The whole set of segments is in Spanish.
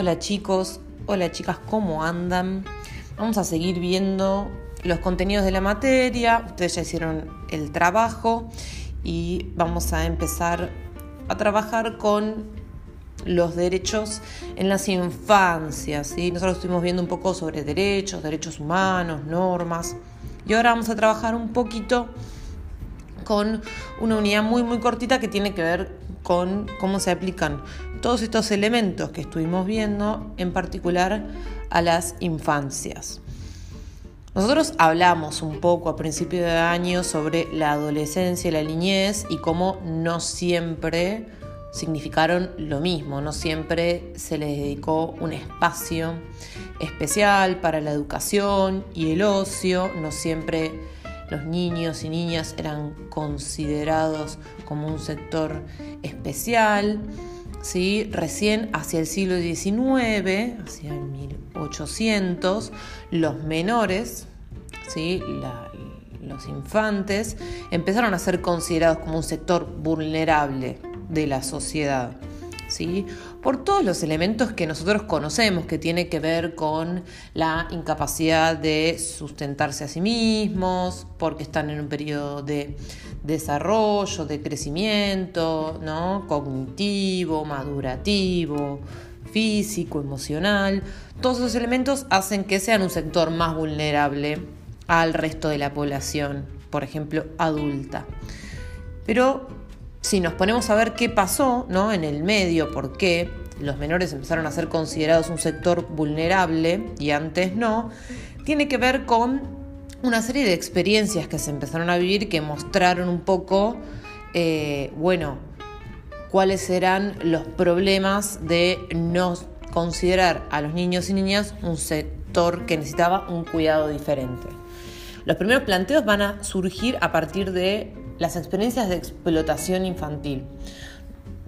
Hola chicos, hola chicas, ¿cómo andan? Vamos a seguir viendo los contenidos de la materia, ustedes ya hicieron el trabajo y vamos a empezar a trabajar con los derechos en las infancias. ¿sí? Nosotros estuvimos viendo un poco sobre derechos, derechos humanos, normas y ahora vamos a trabajar un poquito con una unidad muy muy cortita que tiene que ver con cómo se aplican todos estos elementos que estuvimos viendo, en particular a las infancias. Nosotros hablamos un poco a principio de año sobre la adolescencia y la niñez y cómo no siempre significaron lo mismo, no siempre se les dedicó un espacio especial para la educación y el ocio, no siempre los niños y niñas eran considerados como un sector especial. ¿sí? Recién hacia el siglo XIX, hacia el 1800, los menores, ¿sí? los infantes, empezaron a ser considerados como un sector vulnerable de la sociedad. Por todos los elementos que nosotros conocemos, que tiene que ver con la incapacidad de sustentarse a sí mismos, porque están en un periodo de desarrollo, de crecimiento, ¿no? cognitivo, madurativo, físico, emocional. Todos esos elementos hacen que sean un sector más vulnerable al resto de la población, por ejemplo, adulta. Pero si nos ponemos a ver qué pasó ¿no? en el medio, por qué los menores empezaron a ser considerados un sector vulnerable y antes no, tiene que ver con una serie de experiencias que se empezaron a vivir que mostraron un poco, eh, bueno, cuáles eran los problemas de no considerar a los niños y niñas un sector que necesitaba un cuidado diferente. Los primeros planteos van a surgir a partir de las experiencias de explotación infantil.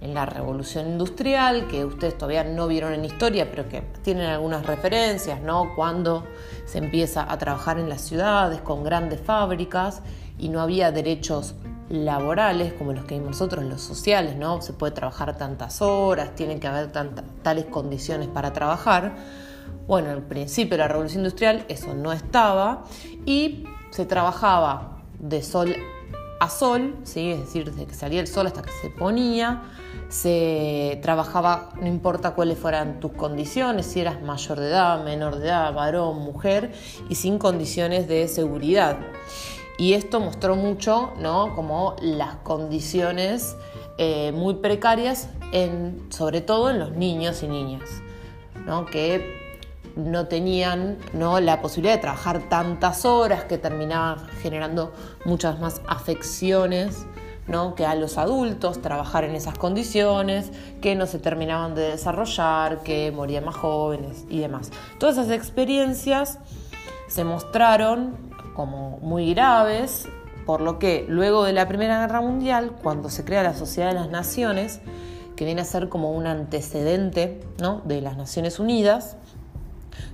En la revolución industrial, que ustedes todavía no vieron en historia, pero que tienen algunas referencias, ¿no? Cuando se empieza a trabajar en las ciudades con grandes fábricas y no había derechos laborales como los que hay nosotros, los sociales, ¿no? Se puede trabajar tantas horas, tienen que haber tales condiciones para trabajar. Bueno, al principio de la revolución industrial eso no estaba y se trabajaba de sol a sol, ¿sí? es decir, desde que salía el sol hasta que se ponía, se trabajaba, no importa cuáles fueran tus condiciones, si eras mayor de edad, menor de edad, varón, mujer, y sin condiciones de seguridad. Y esto mostró mucho, ¿no? Como las condiciones eh, muy precarias, en, sobre todo en los niños y niñas, ¿no? Que no tenían ¿no? la posibilidad de trabajar tantas horas que terminaba generando muchas más afecciones ¿no? que a los adultos trabajar en esas condiciones, que no se terminaban de desarrollar, que morían más jóvenes y demás. Todas esas experiencias se mostraron como muy graves, por lo que luego de la Primera Guerra Mundial, cuando se crea la Sociedad de las Naciones, que viene a ser como un antecedente ¿no? de las Naciones Unidas,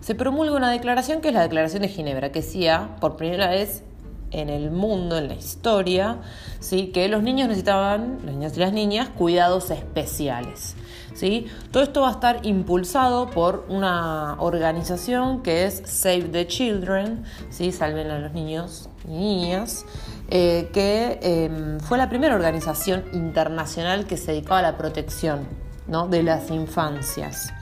se promulga una declaración que es la Declaración de Ginebra, que decía por primera vez en el mundo, en la historia, ¿sí? que los niños necesitaban, los niños y las niñas, cuidados especiales. ¿sí? Todo esto va a estar impulsado por una organización que es Save the Children, ¿sí? Salven a los niños y niñas, eh, que em, fue la primera organización internacional que se dedicaba a la protección ¿no? de las infancias.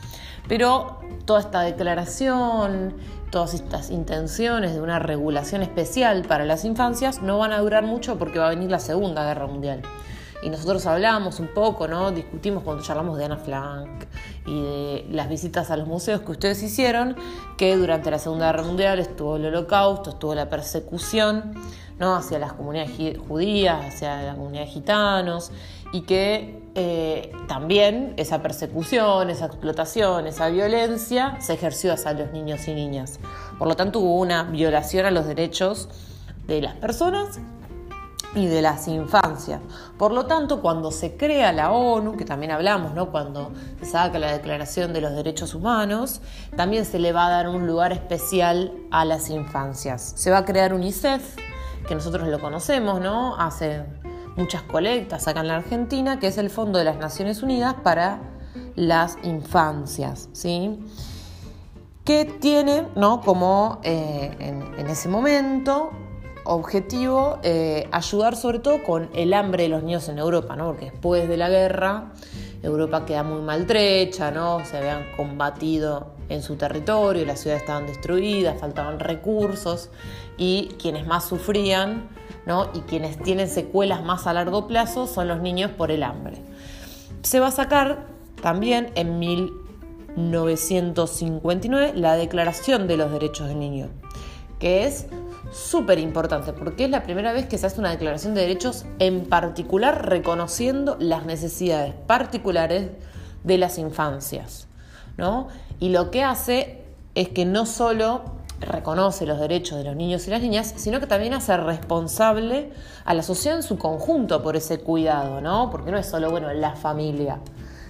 Pero toda esta declaración, todas estas intenciones de una regulación especial para las infancias no van a durar mucho porque va a venir la Segunda Guerra Mundial. Y nosotros hablamos un poco, ¿no? Discutimos cuando charlamos de Ana Frank y de las visitas a los museos que ustedes hicieron, que durante la Segunda Guerra Mundial estuvo el holocausto, estuvo la persecución, ¿no? Hacia las comunidades judías, hacia la comunidad de gitanos, y que eh, también esa persecución, esa explotación, esa violencia se ejerció hacia los niños y niñas. Por lo tanto, hubo una violación a los derechos de las personas y de las infancias. Por lo tanto, cuando se crea la ONU, que también hablamos, ¿no? cuando se saca la Declaración de los Derechos Humanos, también se le va a dar un lugar especial a las infancias. Se va a crear UNICEF, que nosotros lo conocemos, ¿no? Hace muchas colectas acá en la Argentina, que es el Fondo de las Naciones Unidas para las infancias, ¿sí? que tiene ¿no? como eh, en, ese momento objetivo eh, ayudar sobre todo con el hambre de los niños en Europa, ¿no? porque después de la guerra Europa queda muy maltrecha, ¿no? se habían combatido en su territorio, las ciudades estaban destruidas, faltaban recursos y quienes más sufrían ¿no? y quienes tienen secuelas más a largo plazo son los niños por el hambre. Se va a sacar también en 1959 la Declaración de los Derechos del Niño, que es súper importante porque es la primera vez que se hace una declaración de derechos en particular reconociendo las necesidades particulares de las infancias. ¿no? Y lo que hace es que no solo reconoce los derechos de los niños y las niñas, sino que también hace responsable a la sociedad en su conjunto por ese cuidado, ¿no? Porque no es solo, bueno, la familia,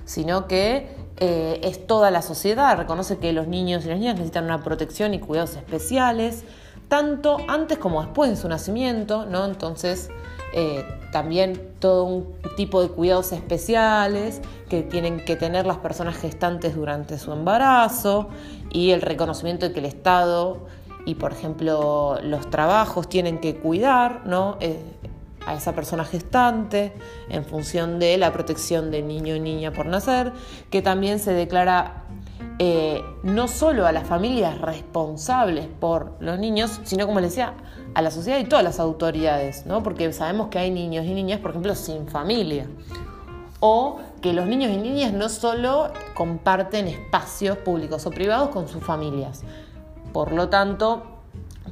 sino que eh, es toda la sociedad, reconoce que los niños y las niñas necesitan una protección y cuidados especiales, tanto antes como después de su nacimiento, ¿no? Entonces, eh, también todo un tipo de cuidados especiales que tienen que tener las personas gestantes durante su embarazo y el reconocimiento de que el Estado y, por ejemplo, los trabajos tienen que cuidar ¿no? Eh, a esa persona gestante en función de la protección del niño y niña por nacer, que también se declara eh, no solo a las familias responsables por los niños, sino como les decía, a la sociedad y todas las autoridades, ¿no? Porque sabemos que hay niños y niñas, por ejemplo, sin familia. O que los niños y niñas no solo comparten espacios públicos o privados con sus familias. Por lo tanto,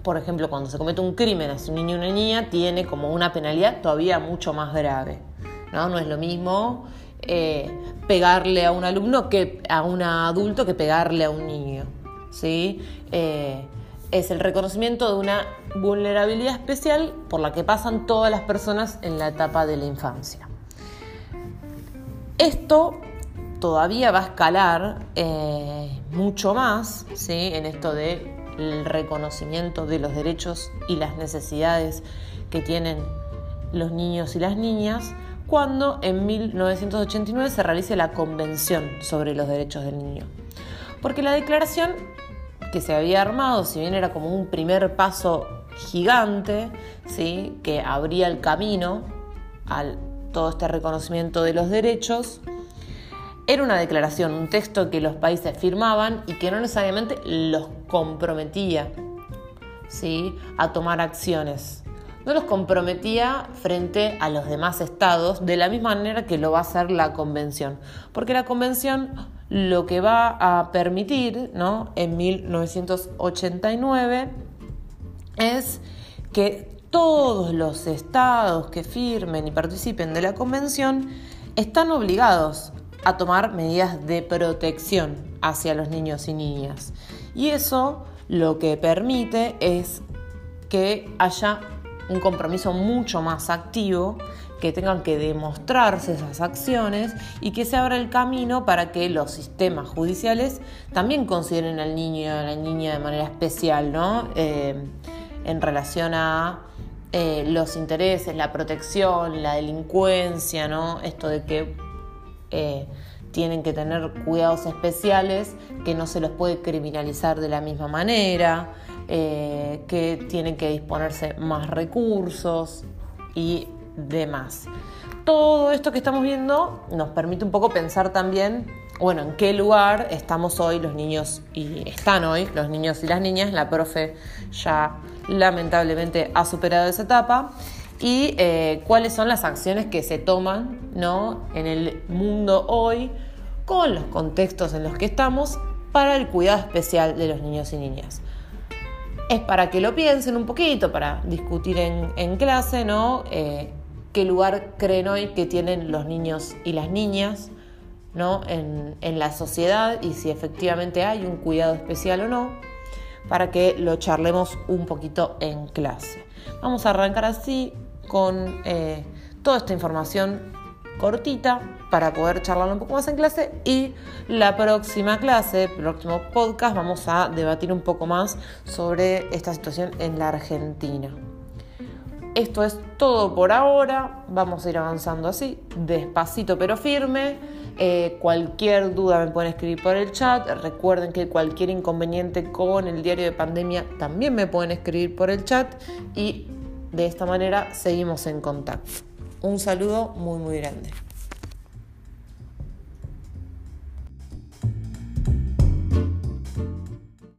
por ejemplo, cuando se comete un crimen hacia un niño o una niña, tiene como una penalidad todavía mucho más grave. No, no es lo mismo eh, pegarle a un alumno que a un adulto que pegarle a un niño. ¿sí? Eh, es el reconocimiento de una vulnerabilidad especial por la que pasan todas las personas en la etapa de la infancia. Esto todavía va a escalar eh, mucho más en esto del reconocimiento de los derechos y las necesidades que tienen los niños y las niñas cuando en 1989 se realice la Convención sobre los Derechos del Niño. Porque la declaración que se había armado, si bien era como un primer paso gigante, ¿sí? que abría el camino a todo este reconocimiento de los derechos, era una declaración, un texto que los países firmaban y que no necesariamente los comprometía ¿sí? a tomar acciones. No los comprometía frente a los demás estados de la misma manera que lo va a hacer la convención. Porque la convención lo que va a permitir ¿no? en 1989 es que todos los estados que firmen y participen de la convención están obligados a tomar medidas de protección hacia los niños y niñas. Y eso lo que permite es que haya un compromiso mucho más activo que tengan que demostrarse esas acciones y que se abra el camino para que los sistemas judiciales también consideren al niño y a la niña de manera especial, ¿no? Eh, en relación a eh, los intereses, la protección, la delincuencia, ¿no? Esto de que eh, tienen que tener cuidados especiales, que no se los puede criminalizar de la misma manera, que tienen que disponerse más recursos y demás. Todo esto que estamos viendo nos permite un poco pensar también, bueno, en qué lugar estamos hoy los niños y están hoy los niños y las niñas. La profe ya lamentablemente ha superado esa etapa y eh, cuáles son las acciones que se toman ¿no? en el mundo hoy con los contextos en los que estamos para el cuidado especial de los niños y niñas es para que lo piensen un poquito, para discutir en, clase, ¿no? Eh, qué lugar creen hoy que tienen los niños y las niñas ¿no? en, en la sociedad y si efectivamente hay un cuidado especial o no, para que lo charlemos un poquito en clase. Vamos a arrancar así con eh, toda esta información cortita para poder charlar un poco más en clase y la próxima clase, próximo podcast, vamos a debatir un poco más sobre esta situación en la Argentina. Esto es todo por ahora, vamos a ir avanzando así, despacito pero firme. Eh, cualquier duda me pueden escribir por el chat. Recuerden que cualquier inconveniente con el diario de pandemia también me pueden escribir por el chat y de esta manera seguimos en contacto. Un saludo muy muy grande.